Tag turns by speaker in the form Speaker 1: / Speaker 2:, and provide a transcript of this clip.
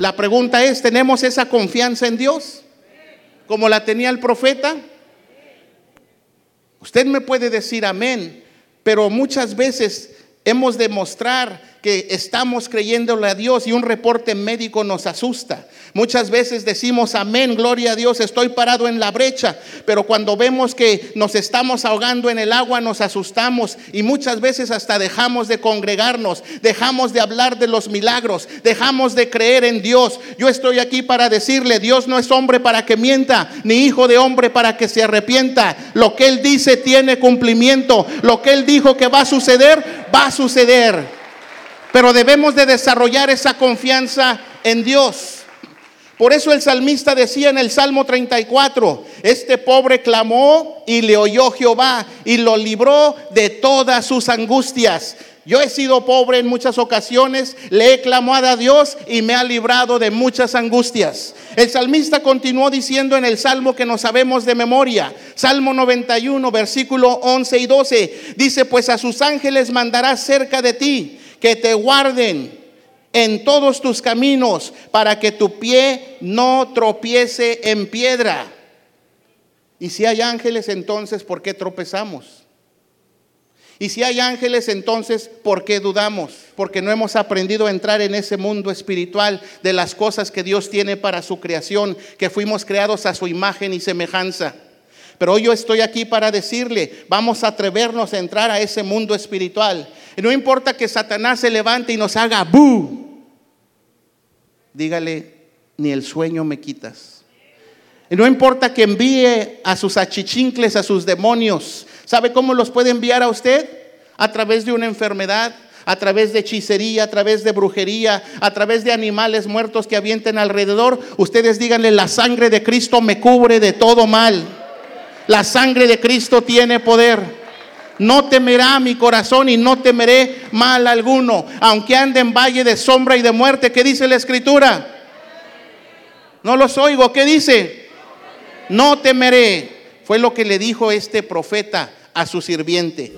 Speaker 1: La pregunta es, ¿tenemos esa confianza en Dios? Como la tenía el profeta. Usted me puede decir amén, pero muchas veces hemos de mostrar que estamos creyéndole a Dios y un reporte médico nos asusta. Muchas veces decimos amén, gloria a Dios, estoy parado en la brecha, pero cuando vemos que nos estamos ahogando en el agua nos asustamos y muchas veces hasta dejamos de congregarnos, dejamos de hablar de los milagros, dejamos de creer en Dios. Yo estoy aquí para decirle, Dios no es hombre para que mienta, ni hijo de hombre para que se arrepienta. Lo que Él dice tiene cumplimiento, lo que Él dijo que va a suceder, va a suceder pero debemos de desarrollar esa confianza en Dios. Por eso el salmista decía en el Salmo 34, este pobre clamó y le oyó Jehová y lo libró de todas sus angustias. Yo he sido pobre en muchas ocasiones, le he clamado a Dios y me ha librado de muchas angustias. El salmista continuó diciendo en el salmo que no sabemos de memoria, Salmo 91, versículo 11 y 12, dice, pues a sus ángeles mandará cerca de ti que te guarden en todos tus caminos para que tu pie no tropiece en piedra. Y si hay ángeles, entonces, ¿por qué tropezamos? Y si hay ángeles, entonces, ¿por qué dudamos? Porque no hemos aprendido a entrar en ese mundo espiritual de las cosas que Dios tiene para su creación, que fuimos creados a su imagen y semejanza. Pero hoy yo estoy aquí para decirle, vamos a atrevernos a entrar a ese mundo espiritual no importa que Satanás se levante y nos haga bu. Dígale, ni el sueño me quitas. Y no importa que envíe a sus achichincles, a sus demonios. ¿Sabe cómo los puede enviar a usted? A través de una enfermedad, a través de hechicería, a través de brujería, a través de animales muertos que avienten alrededor. Ustedes díganle, la sangre de Cristo me cubre de todo mal. La sangre de Cristo tiene poder. No temerá mi corazón y no temeré mal alguno, aunque ande en valle de sombra y de muerte. ¿Qué dice la escritura? No los oigo. ¿Qué dice? No temeré. Fue lo que le dijo este profeta a su sirviente.